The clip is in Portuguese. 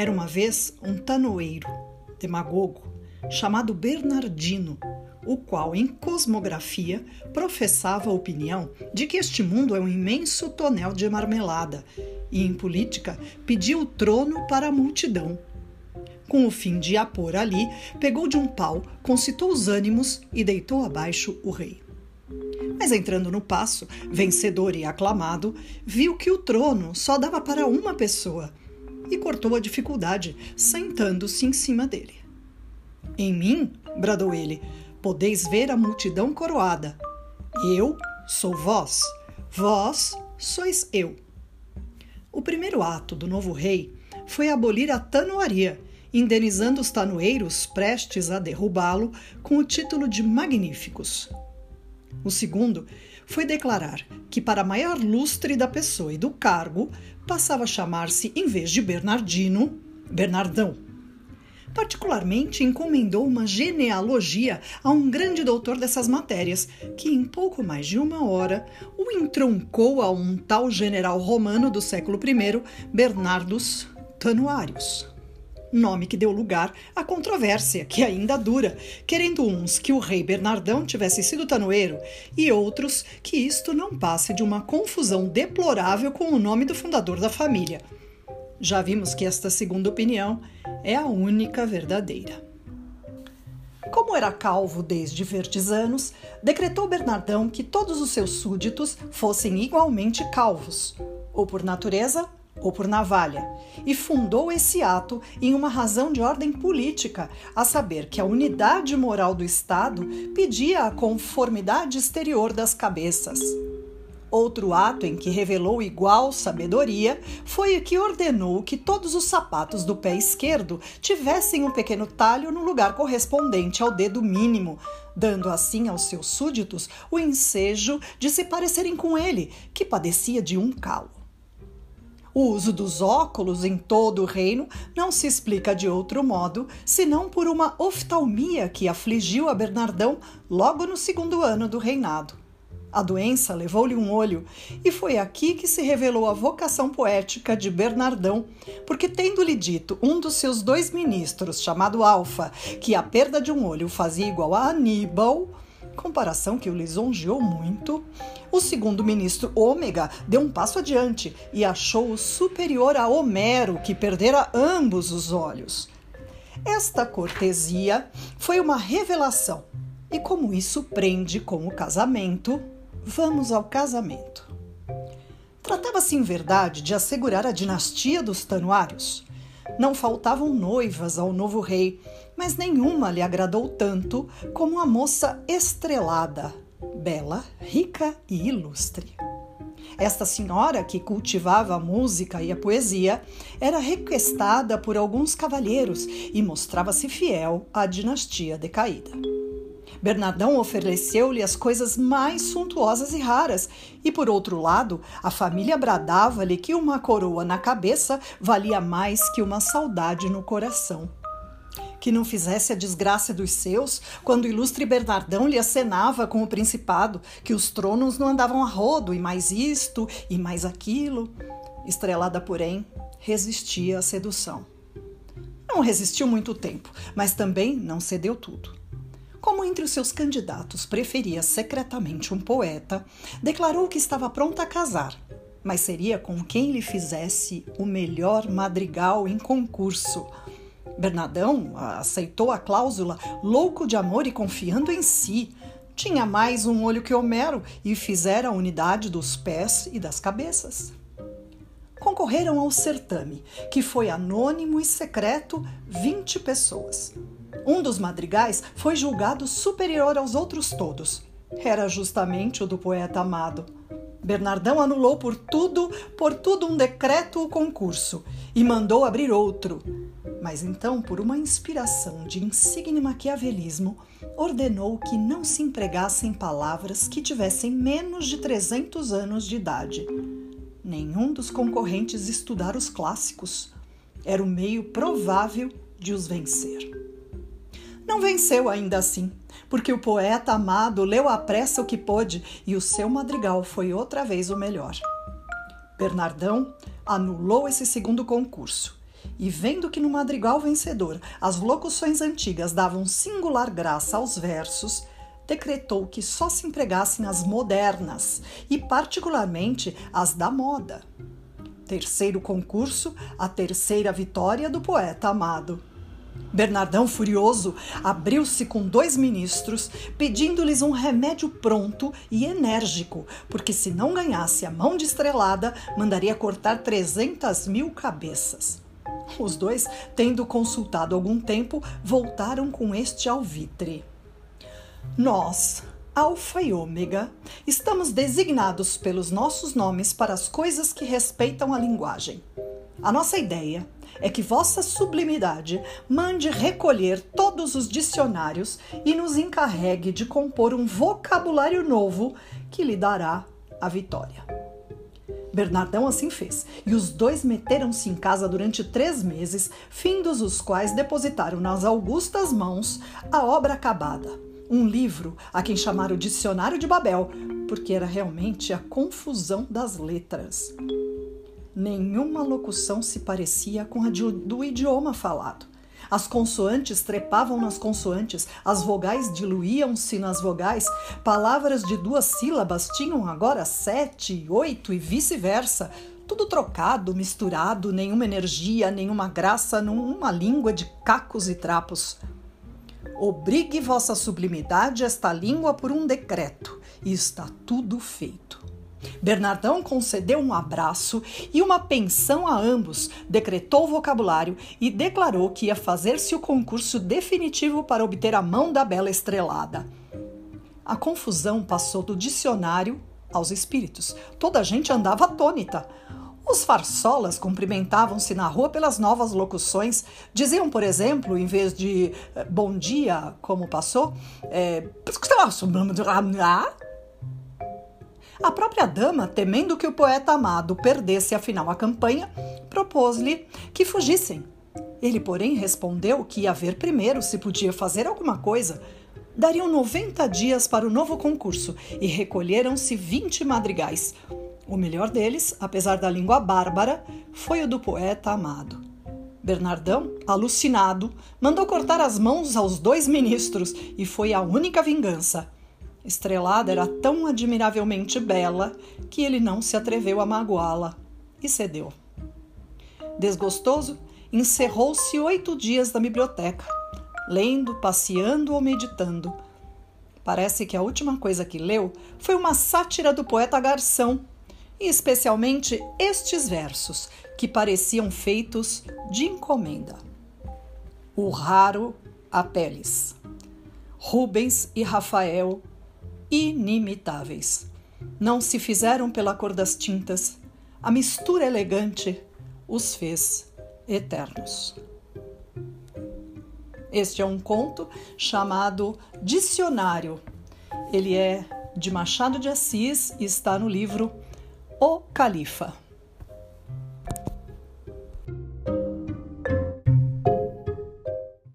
Era uma vez um tanoeiro, demagogo, chamado Bernardino, o qual, em cosmografia, professava a opinião de que este mundo é um imenso tonel de marmelada e, em política, pediu o trono para a multidão. Com o fim de a pôr ali, pegou de um pau, concitou os ânimos e deitou abaixo o rei. Mas entrando no passo, vencedor e aclamado, viu que o trono só dava para uma pessoa e cortou a dificuldade, sentando-se em cima dele. Em mim, bradou ele, podeis ver a multidão coroada. Eu sou vós, vós sois eu. O primeiro ato do novo rei foi abolir a tanoaria, indenizando os tanoeiros prestes a derrubá-lo com o título de magníficos. O segundo foi declarar que, para maior lustre da pessoa e do cargo, passava a chamar-se, em vez de Bernardino, Bernardão. Particularmente encomendou uma genealogia a um grande doutor dessas matérias, que em pouco mais de uma hora o entroncou a um tal general romano do século I, Bernardus Tanuarius nome que deu lugar à controvérsia, que ainda dura, querendo uns que o rei Bernardão tivesse sido tanoeiro e outros que isto não passe de uma confusão deplorável com o nome do fundador da família. Já vimos que esta segunda opinião é a única verdadeira. Como era calvo desde verdes anos, decretou Bernardão que todos os seus súditos fossem igualmente calvos, ou por natureza ou por navalha, e fundou esse ato em uma razão de ordem política, a saber que a unidade moral do Estado pedia a conformidade exterior das cabeças. Outro ato em que revelou igual sabedoria foi o que ordenou que todos os sapatos do pé esquerdo tivessem um pequeno talho no lugar correspondente ao dedo mínimo, dando assim aos seus súditos o ensejo de se parecerem com ele, que padecia de um calo. O uso dos óculos em todo o reino não se explica de outro modo senão por uma oftalmia que afligiu a Bernardão logo no segundo ano do reinado. A doença levou-lhe um olho, e foi aqui que se revelou a vocação poética de Bernardão, porque, tendo-lhe dito um dos seus dois ministros, chamado Alfa, que a perda de um olho fazia igual a Aníbal, comparação que o lisonjeou muito, o segundo ministro Ômega deu um passo adiante e achou-o superior a Homero, que perdera ambos os olhos. Esta cortesia foi uma revelação, e como isso prende com o casamento, vamos ao casamento. Tratava-se, em verdade, de assegurar a dinastia dos Tanuários. Não faltavam noivas ao novo rei, mas nenhuma lhe agradou tanto como a moça estrelada, bela, rica e ilustre. Esta senhora, que cultivava a música e a poesia, era requestada por alguns cavalheiros e mostrava-se fiel à dinastia decaída. Bernardão ofereceu-lhe as coisas mais suntuosas e raras, e por outro lado, a família bradava-lhe que uma coroa na cabeça valia mais que uma saudade no coração que não fizesse a desgraça dos seus, quando o ilustre Bernardão lhe acenava com o principado que os tronos não andavam a rodo, e mais isto e mais aquilo. Estrelada, porém, resistia à sedução. Não resistiu muito tempo, mas também não cedeu tudo. Como entre os seus candidatos preferia secretamente um poeta, declarou que estava pronta a casar, mas seria com quem lhe fizesse o melhor madrigal em concurso, Bernardão aceitou a cláusula, louco de amor e confiando em si. Tinha mais um olho que Homero e fizera a unidade dos pés e das cabeças. Concorreram ao certame, que foi anônimo e secreto, 20 pessoas. Um dos madrigais foi julgado superior aos outros todos. Era justamente o do poeta amado. Bernardão anulou por tudo, por tudo um decreto o concurso e mandou abrir outro. Mas então, por uma inspiração de insigne maquiavelismo, ordenou que não se empregassem palavras que tivessem menos de 300 anos de idade. Nenhum dos concorrentes estudara os clássicos. Era o meio provável de os vencer. Não venceu ainda assim, porque o poeta amado leu à pressa o que pôde e o seu madrigal foi outra vez o melhor. Bernardão anulou esse segundo concurso e vendo que no madrigal vencedor as locuções antigas davam singular graça aos versos, decretou que só se empregassem as modernas e, particularmente, as da moda. Terceiro concurso, a terceira vitória do poeta amado. Bernardão, furioso, abriu-se com dois ministros, pedindo-lhes um remédio pronto e enérgico, porque se não ganhasse a mão de estrelada, mandaria cortar 300 mil cabeças. Os dois, tendo consultado algum tempo, voltaram com este alvitre. Nós, Alfa e Ômega, estamos designados pelos nossos nomes para as coisas que respeitam a linguagem. A nossa ideia é que Vossa Sublimidade mande recolher todos os dicionários e nos encarregue de compor um vocabulário novo que lhe dará a vitória. Bernardão assim fez, e os dois meteram-se em casa durante três meses, findos os quais depositaram nas augustas mãos a obra acabada, um livro a quem chamaram Dicionário de Babel, porque era realmente a confusão das letras. Nenhuma locução se parecia com a do idioma falado. As consoantes trepavam nas consoantes, as vogais diluíam-se nas vogais, palavras de duas sílabas tinham agora sete, oito e vice-versa. Tudo trocado, misturado, nenhuma energia, nenhuma graça, numa língua de cacos e trapos. Obrigue vossa sublimidade esta língua por um decreto, e está tudo feito. Bernardão concedeu um abraço e uma pensão a ambos, decretou o vocabulário e declarou que ia fazer-se o concurso definitivo para obter a mão da bela estrelada. A confusão passou do dicionário aos espíritos. Toda a gente andava atônita. Os farsolas cumprimentavam-se na rua pelas novas locuções. Diziam, por exemplo, em vez de eh, bom dia, como passou, é, a própria dama, temendo que o poeta amado perdesse afinal a campanha, propôs-lhe que fugissem. Ele, porém, respondeu que ia ver primeiro se podia fazer alguma coisa. Dariam 90 dias para o novo concurso e recolheram-se 20 madrigais. O melhor deles, apesar da língua bárbara, foi o do poeta amado. Bernardão, alucinado, mandou cortar as mãos aos dois ministros e foi a única vingança. Estrelada era tão admiravelmente bela que ele não se atreveu a magoá-la e cedeu. Desgostoso, encerrou-se oito dias na biblioteca, lendo, passeando ou meditando. Parece que a última coisa que leu foi uma sátira do poeta Garção, e especialmente estes versos, que pareciam feitos de encomenda. O raro Apeles. Rubens e Rafael inimitáveis. Não se fizeram pela cor das tintas, a mistura elegante os fez eternos. Este é um conto chamado Dicionário. Ele é de Machado de Assis e está no livro O Califa.